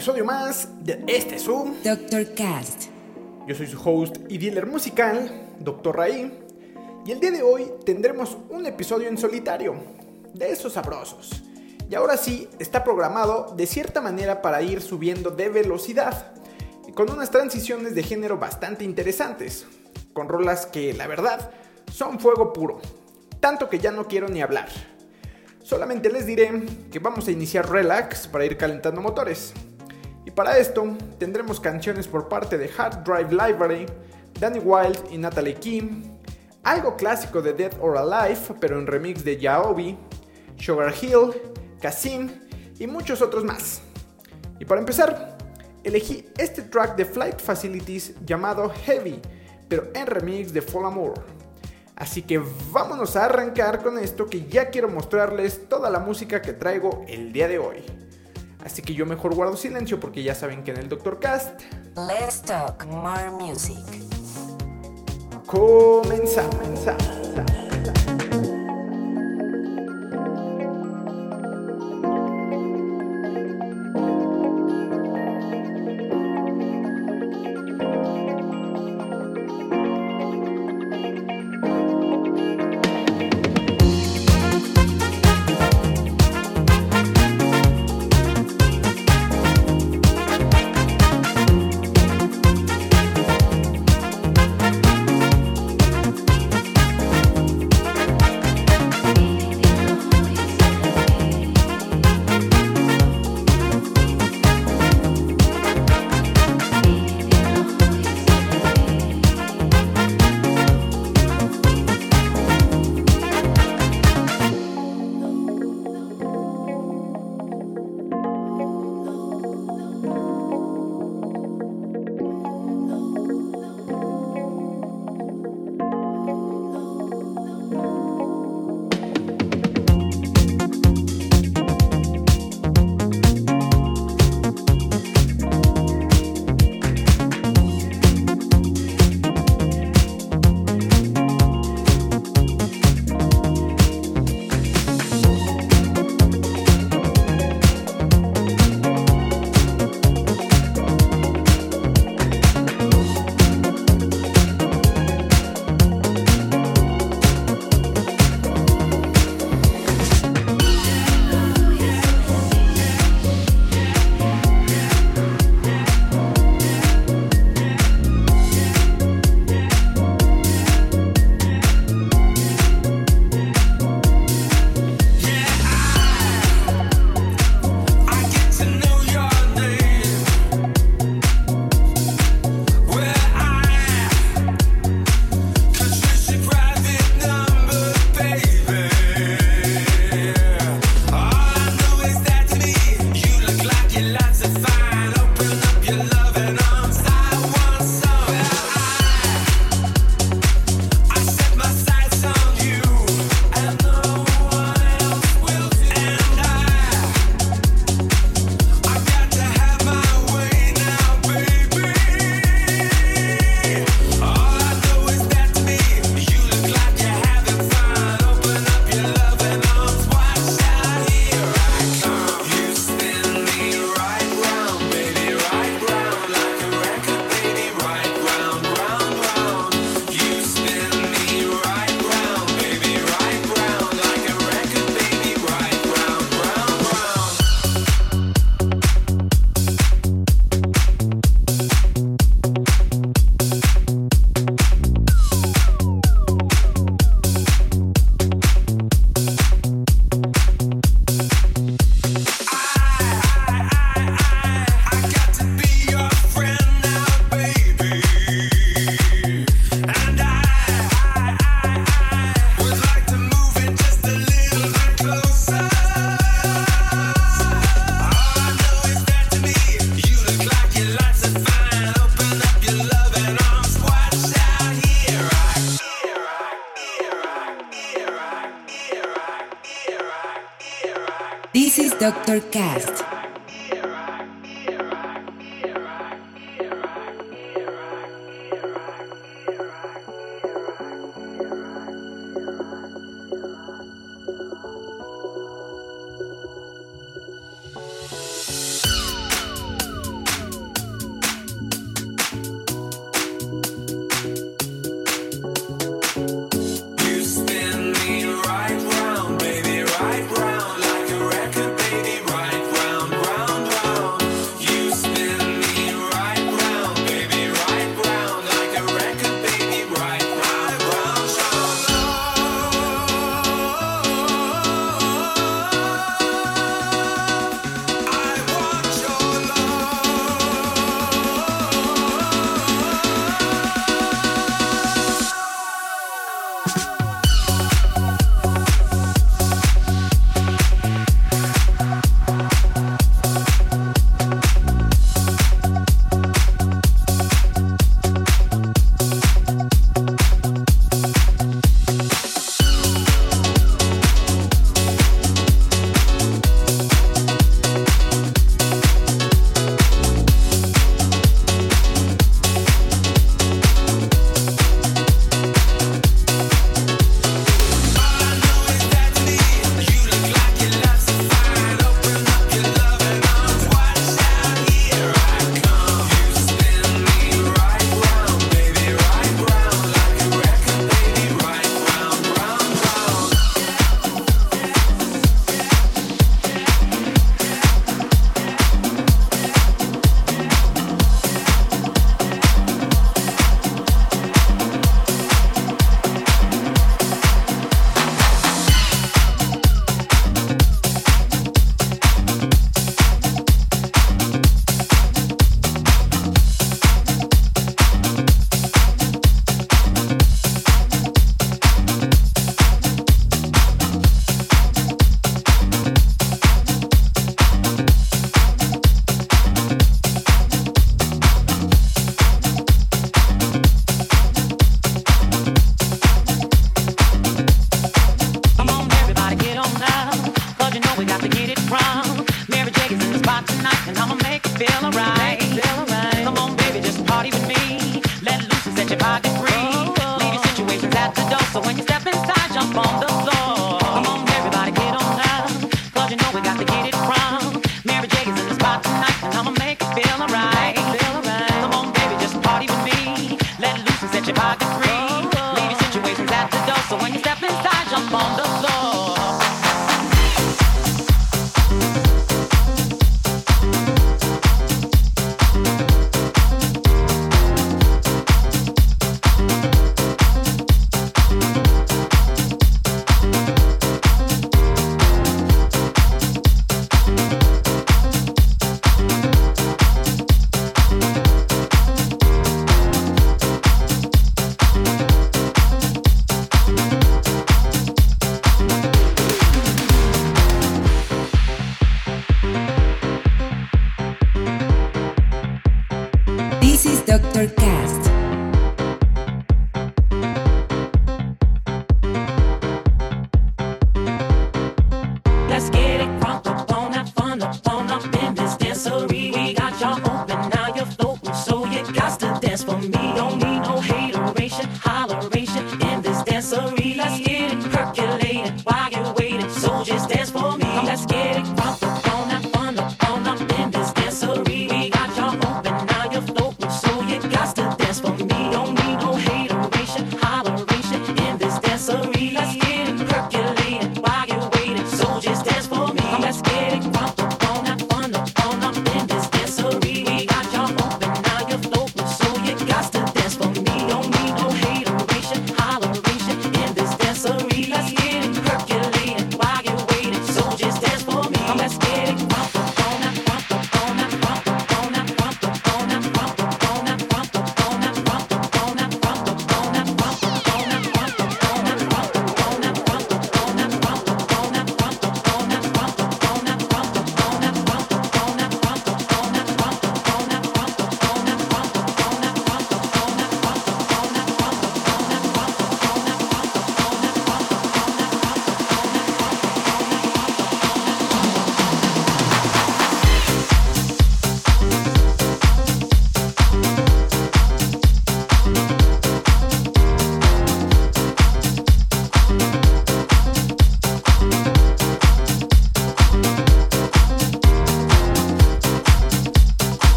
Episodio más de este Zoom. Dr. Cast. Yo soy su host y dealer musical, Dr. Raí, y el día de hoy tendremos un episodio en solitario, de esos sabrosos. Y ahora sí, está programado de cierta manera para ir subiendo de velocidad, con unas transiciones de género bastante interesantes, con rolas que, la verdad, son fuego puro, tanto que ya no quiero ni hablar. Solamente les diré que vamos a iniciar relax para ir calentando motores. Y para esto tendremos canciones por parte de Hard Drive Library, Danny Wild y Natalie Kim, algo clásico de Dead or Alive pero en remix de Yaobi, Sugar Hill, Kasim y muchos otros más. Y para empezar, elegí este track de Flight Facilities llamado Heavy, pero en remix de Fall Amour. Así que vámonos a arrancar con esto que ya quiero mostrarles toda la música que traigo el día de hoy. Así que yo mejor guardo silencio porque ya saben que en el Doctor Cast. Let's talk more music. Comenzamos.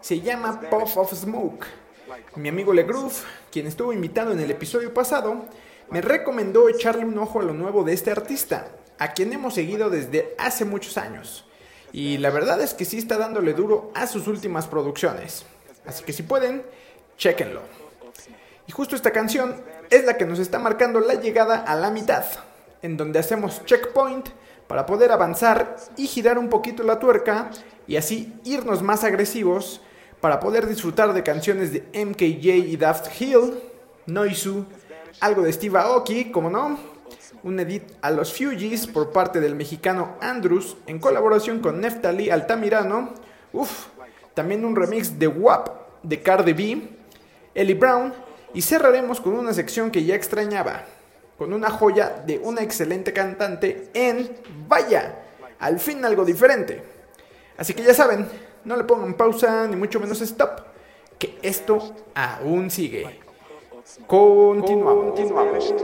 Se llama Puff of Smoke. Mi amigo Legroove, quien estuvo invitado en el episodio pasado, me recomendó echarle un ojo a lo nuevo de este artista, a quien hemos seguido desde hace muchos años. Y la verdad es que sí está dándole duro a sus últimas producciones. Así que si pueden, chéquenlo. Y justo esta canción es la que nos está marcando la llegada a la mitad, en donde hacemos checkpoint para poder avanzar y girar un poquito la tuerca y así irnos más agresivos para poder disfrutar de canciones de MKJ y Daft Hill, Noisu, algo de Steve Aoki, como no, un edit a los Fugees por parte del mexicano Andrews en colaboración con Neftali Altamirano, uff, también un remix de WAP de Cardi B, Ellie Brown y cerraremos con una sección que ya extrañaba, con una joya de una excelente cantante en Vaya, al fin algo diferente. Así que ya saben, no le pongan pausa ni mucho menos stop, que esto aún sigue. Continuamos. Vanished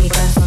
Micas.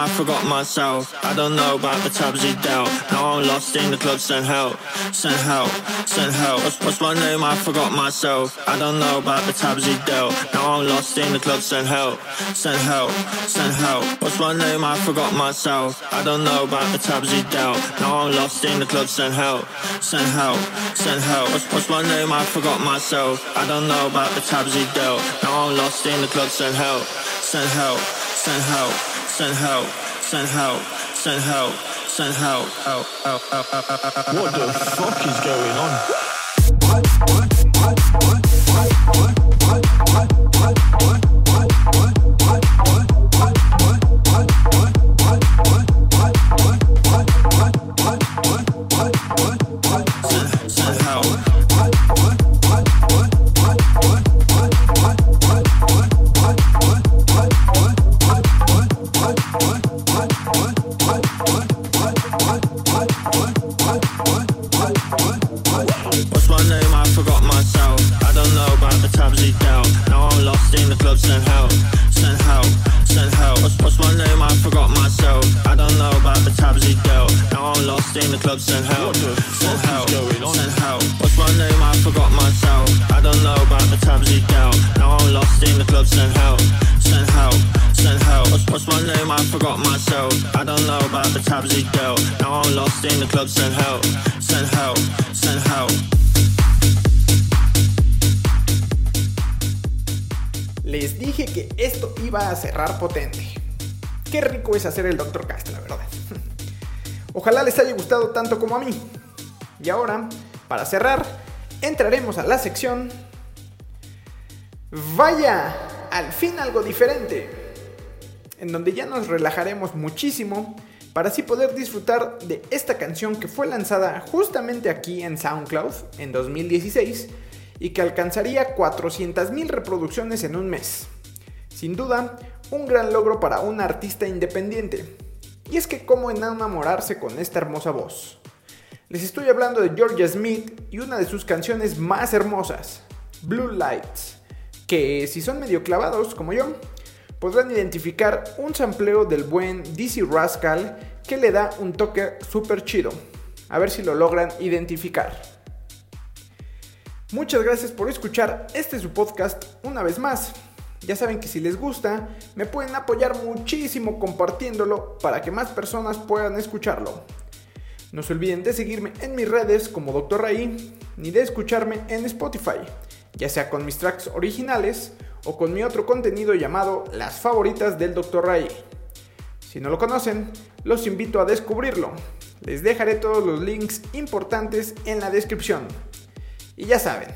I forgot myself. I don't know about the tabs he dealt. Now I'm lost in the club, send help, send help, send help. What's, what's my name? I forgot myself. I don't know about the tabs he dealt. Now I'm lost in the club, send help, send help, send help. What's my name? I forgot myself. I don't know about the tabs he dealt. Now I'm lost in the club, send help, send help, send help. What's, what's my name? I forgot myself. I don't know about the tabs he dealt. Now I'm lost in the club, send help, send help, send help, send help, send help, send help, send help. Help, help, help, help, help, help, help. What the fuck is going on? Send I don't know about the lost in the club. Les dije que esto iba a cerrar potente. Qué rico es hacer el Dr. Cast, la verdad. Ojalá les haya gustado tanto como a mí. Y ahora, para cerrar, entraremos a la sección... Vaya, al fin algo diferente. En donde ya nos relajaremos muchísimo para así poder disfrutar de esta canción que fue lanzada justamente aquí en SoundCloud en 2016 y que alcanzaría 400.000 reproducciones en un mes. Sin duda, un gran logro para un artista independiente. Y es que cómo enamorarse con esta hermosa voz. Les estoy hablando de Georgia Smith y una de sus canciones más hermosas, Blue Lights, que si son medio clavados como yo, podrán identificar un sampleo del buen DC Rascal que le da un toque súper chido. A ver si lo logran identificar. Muchas gracias por escuchar este su podcast una vez más. Ya saben que si les gusta, me pueden apoyar muchísimo compartiéndolo para que más personas puedan escucharlo. No se olviden de seguirme en mis redes como Dr. Ray, ni de escucharme en Spotify, ya sea con mis tracks originales o con mi otro contenido llamado Las favoritas del Dr. Ray. Si no lo conocen, los invito a descubrirlo. Les dejaré todos los links importantes en la descripción. Y ya saben,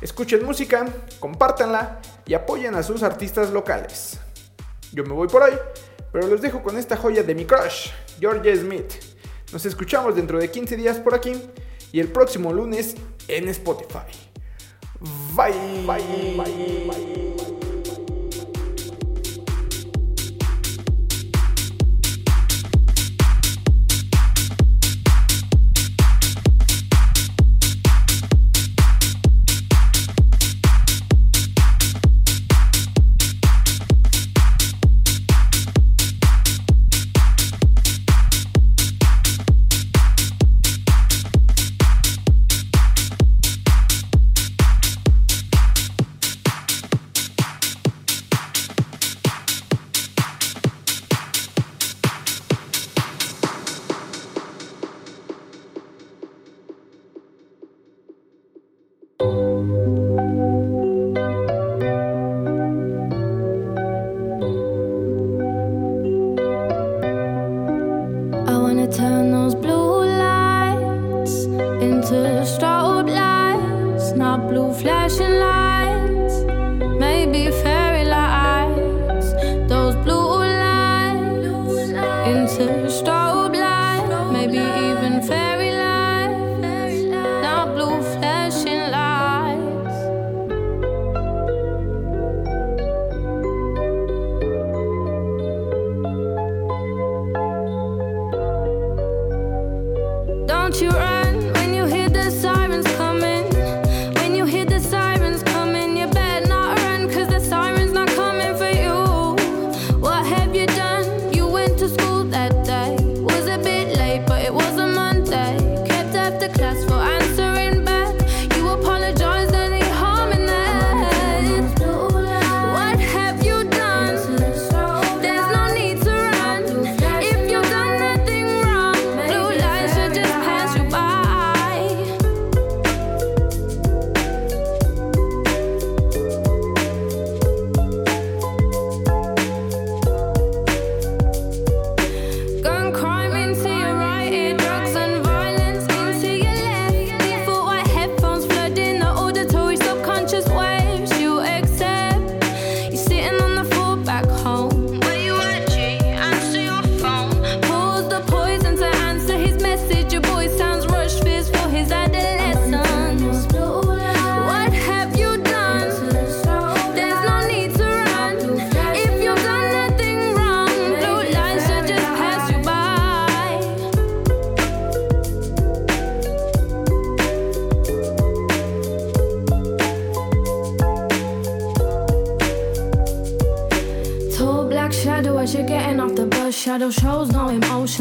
escuchen música, compártanla y apoyen a sus artistas locales. Yo me voy por hoy, pero los dejo con esta joya de mi crush, Georgia Smith. Nos escuchamos dentro de 15 días por aquí y el próximo lunes en Spotify. Bye. Bye. Bye. Bye.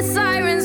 the sirens.